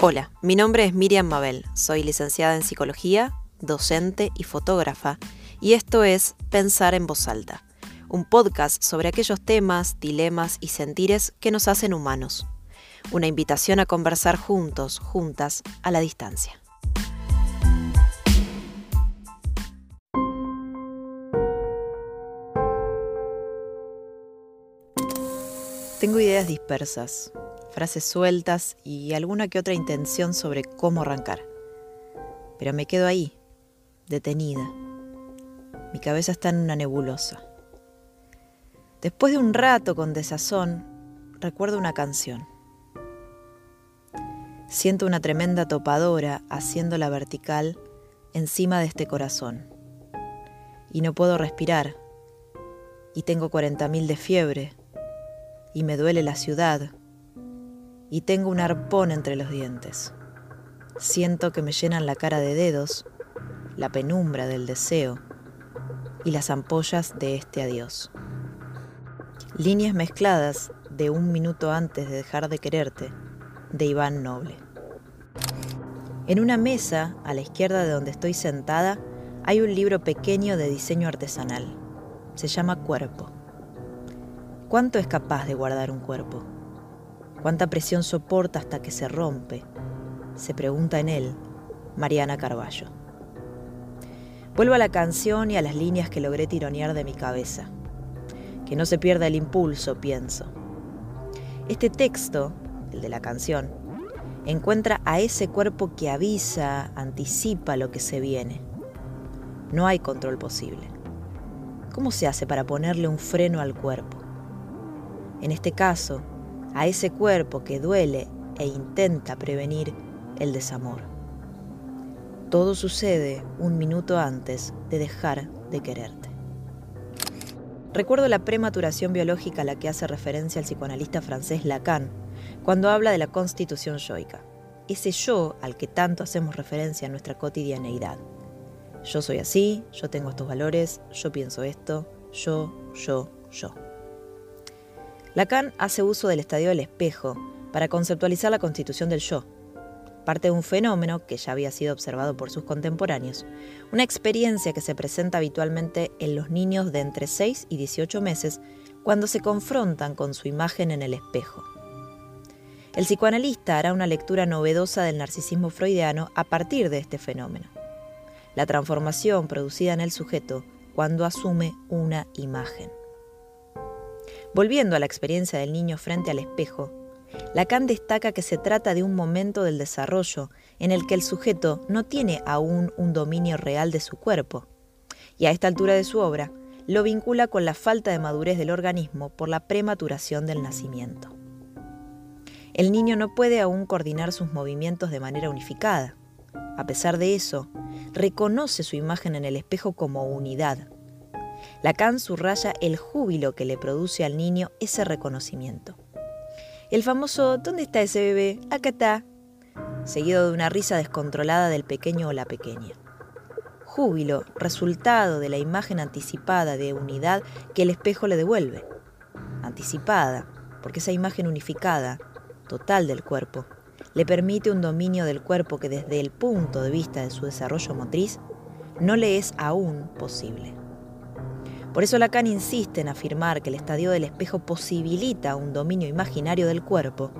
Hola, mi nombre es Miriam Mabel, soy licenciada en psicología, docente y fotógrafa, y esto es Pensar en voz alta, un podcast sobre aquellos temas, dilemas y sentires que nos hacen humanos. Una invitación a conversar juntos, juntas, a la distancia. Tengo ideas dispersas, frases sueltas y alguna que otra intención sobre cómo arrancar. Pero me quedo ahí, detenida. Mi cabeza está en una nebulosa. Después de un rato con desazón, recuerdo una canción. Siento una tremenda topadora haciendo la vertical encima de este corazón. Y no puedo respirar. Y tengo 40.000 de fiebre. Y me duele la ciudad y tengo un arpón entre los dientes. Siento que me llenan la cara de dedos, la penumbra del deseo y las ampollas de este adiós. Líneas mezcladas de un minuto antes de dejar de quererte, de Iván Noble. En una mesa, a la izquierda de donde estoy sentada, hay un libro pequeño de diseño artesanal. Se llama Cuerpo. ¿Cuánto es capaz de guardar un cuerpo? ¿Cuánta presión soporta hasta que se rompe? Se pregunta en él Mariana Carballo. Vuelvo a la canción y a las líneas que logré tironear de mi cabeza. Que no se pierda el impulso, pienso. Este texto, el de la canción, encuentra a ese cuerpo que avisa, anticipa lo que se viene. No hay control posible. ¿Cómo se hace para ponerle un freno al cuerpo? En este caso, a ese cuerpo que duele e intenta prevenir el desamor. Todo sucede un minuto antes de dejar de quererte. Recuerdo la prematuración biológica a la que hace referencia el psicoanalista francés Lacan cuando habla de la constitución yoica, ese yo al que tanto hacemos referencia en nuestra cotidianeidad. Yo soy así, yo tengo estos valores, yo pienso esto, yo, yo, yo. Lacan hace uso del estadio del espejo para conceptualizar la constitución del yo, parte de un fenómeno que ya había sido observado por sus contemporáneos, una experiencia que se presenta habitualmente en los niños de entre 6 y 18 meses cuando se confrontan con su imagen en el espejo. El psicoanalista hará una lectura novedosa del narcisismo freudiano a partir de este fenómeno, la transformación producida en el sujeto cuando asume una imagen. Volviendo a la experiencia del niño frente al espejo, Lacan destaca que se trata de un momento del desarrollo en el que el sujeto no tiene aún un dominio real de su cuerpo, y a esta altura de su obra lo vincula con la falta de madurez del organismo por la prematuración del nacimiento. El niño no puede aún coordinar sus movimientos de manera unificada. A pesar de eso, reconoce su imagen en el espejo como unidad, Lacan subraya el júbilo que le produce al niño ese reconocimiento. El famoso ¿Dónde está ese bebé? Acá está, seguido de una risa descontrolada del pequeño o la pequeña. Júbilo, resultado de la imagen anticipada de unidad que el espejo le devuelve. Anticipada, porque esa imagen unificada, total del cuerpo, le permite un dominio del cuerpo que desde el punto de vista de su desarrollo motriz no le es aún posible. Por eso Lacan insiste en afirmar que el estadio del espejo posibilita un dominio imaginario del cuerpo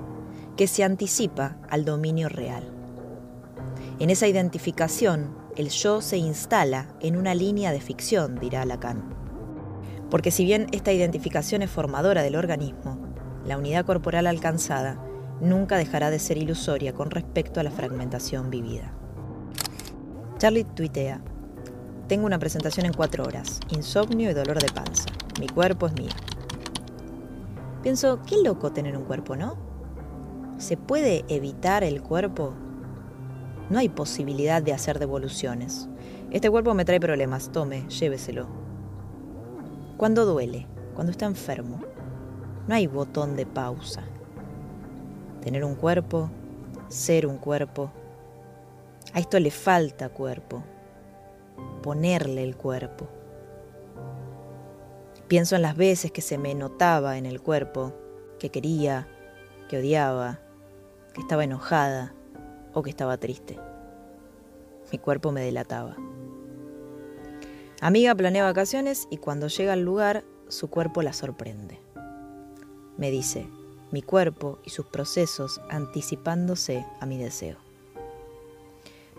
que se anticipa al dominio real. En esa identificación, el yo se instala en una línea de ficción, dirá Lacan. Porque si bien esta identificación es formadora del organismo, la unidad corporal alcanzada nunca dejará de ser ilusoria con respecto a la fragmentación vivida. Charlie tuitea, tengo una presentación en cuatro horas, insomnio y dolor de panza. Mi cuerpo es mío. Pienso, qué loco tener un cuerpo, ¿no? ¿Se puede evitar el cuerpo? No hay posibilidad de hacer devoluciones. Este cuerpo me trae problemas, tome, lléveselo. Cuando duele, cuando está enfermo, no hay botón de pausa. Tener un cuerpo, ser un cuerpo. A esto le falta cuerpo, ponerle el cuerpo. Pienso en las veces que se me notaba en el cuerpo, que quería, que odiaba, que estaba enojada, o que estaba triste. Mi cuerpo me delataba. Amiga planea vacaciones y cuando llega al lugar, su cuerpo la sorprende. Me dice, mi cuerpo y sus procesos anticipándose a mi deseo.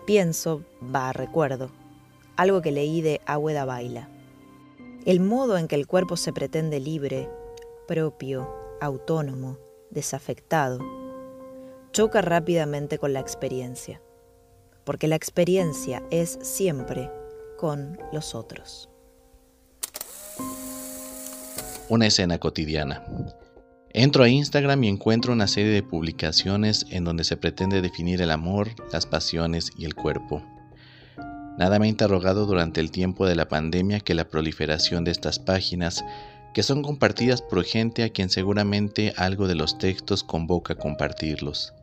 Pienso, va, recuerdo, algo que leí de Agueda Baila. El modo en que el cuerpo se pretende libre, propio, autónomo, desafectado, choca rápidamente con la experiencia, porque la experiencia es siempre con los otros. Una escena cotidiana. Entro a Instagram y encuentro una serie de publicaciones en donde se pretende definir el amor, las pasiones y el cuerpo. Nada me ha interrogado durante el tiempo de la pandemia que la proliferación de estas páginas, que son compartidas por gente a quien seguramente algo de los textos convoca a compartirlos.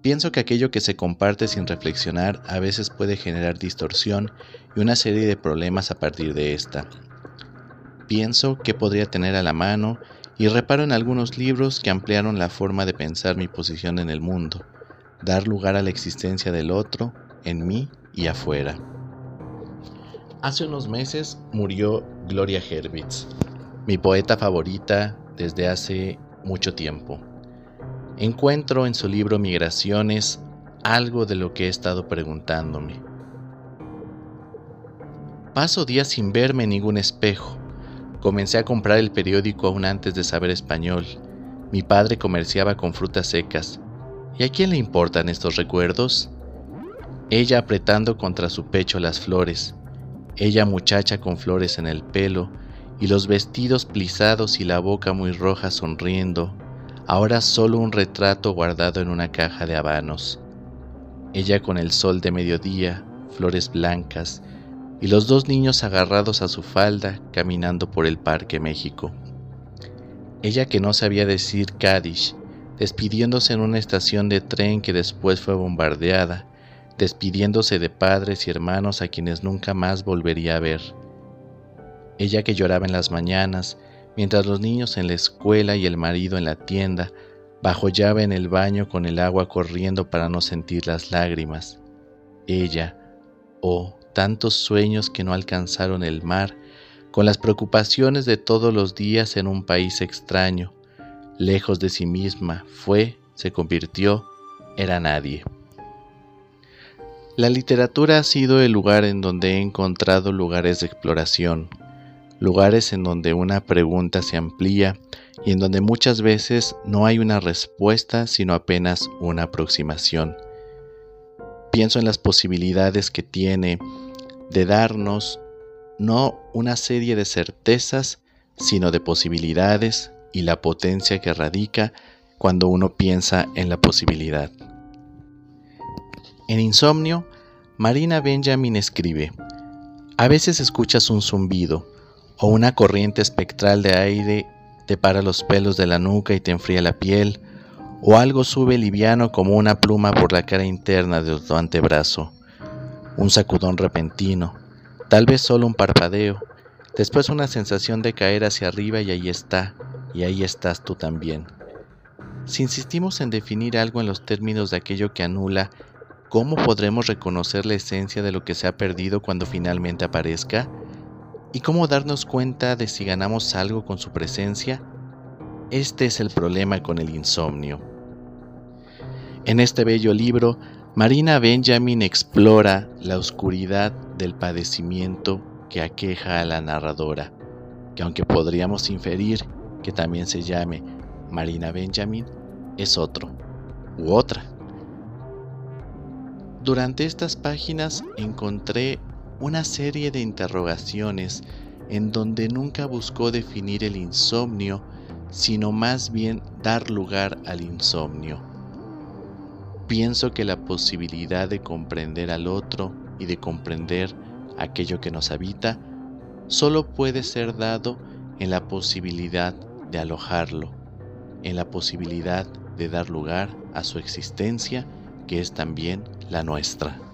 Pienso que aquello que se comparte sin reflexionar a veces puede generar distorsión y una serie de problemas a partir de esta. Pienso que podría tener a la mano y reparo en algunos libros que ampliaron la forma de pensar mi posición en el mundo, dar lugar a la existencia del otro, en mí y afuera. Hace unos meses murió Gloria Herwitz, mi poeta favorita desde hace mucho tiempo. Encuentro en su libro Migraciones algo de lo que he estado preguntándome. Paso días sin verme en ningún espejo, Comencé a comprar el periódico aún antes de saber español. Mi padre comerciaba con frutas secas. ¿Y a quién le importan estos recuerdos? Ella apretando contra su pecho las flores, ella muchacha con flores en el pelo y los vestidos plisados y la boca muy roja sonriendo, ahora solo un retrato guardado en una caja de habanos. Ella con el sol de mediodía, flores blancas, y los dos niños agarrados a su falda caminando por el Parque México. Ella que no sabía decir Kaddish, despidiéndose en una estación de tren que después fue bombardeada, despidiéndose de padres y hermanos a quienes nunca más volvería a ver. Ella que lloraba en las mañanas, mientras los niños en la escuela y el marido en la tienda, bajo llave en el baño con el agua corriendo para no sentir las lágrimas. Ella, oh, tantos sueños que no alcanzaron el mar, con las preocupaciones de todos los días en un país extraño, lejos de sí misma, fue, se convirtió, era nadie. La literatura ha sido el lugar en donde he encontrado lugares de exploración, lugares en donde una pregunta se amplía y en donde muchas veces no hay una respuesta sino apenas una aproximación. Pienso en las posibilidades que tiene de darnos no una serie de certezas, sino de posibilidades y la potencia que radica cuando uno piensa en la posibilidad. En Insomnio, Marina Benjamin escribe, a veces escuchas un zumbido o una corriente espectral de aire te para los pelos de la nuca y te enfría la piel, o algo sube liviano como una pluma por la cara interna de tu antebrazo un sacudón repentino, tal vez solo un parpadeo, después una sensación de caer hacia arriba y ahí está, y ahí estás tú también. Si insistimos en definir algo en los términos de aquello que anula, ¿cómo podremos reconocer la esencia de lo que se ha perdido cuando finalmente aparezca? ¿Y cómo darnos cuenta de si ganamos algo con su presencia? Este es el problema con el insomnio. En este bello libro Marina Benjamin explora la oscuridad del padecimiento que aqueja a la narradora, que aunque podríamos inferir que también se llame Marina Benjamin, es otro u otra. Durante estas páginas encontré una serie de interrogaciones en donde nunca buscó definir el insomnio, sino más bien dar lugar al insomnio. Pienso que la posibilidad de comprender al otro y de comprender aquello que nos habita solo puede ser dado en la posibilidad de alojarlo, en la posibilidad de dar lugar a su existencia que es también la nuestra.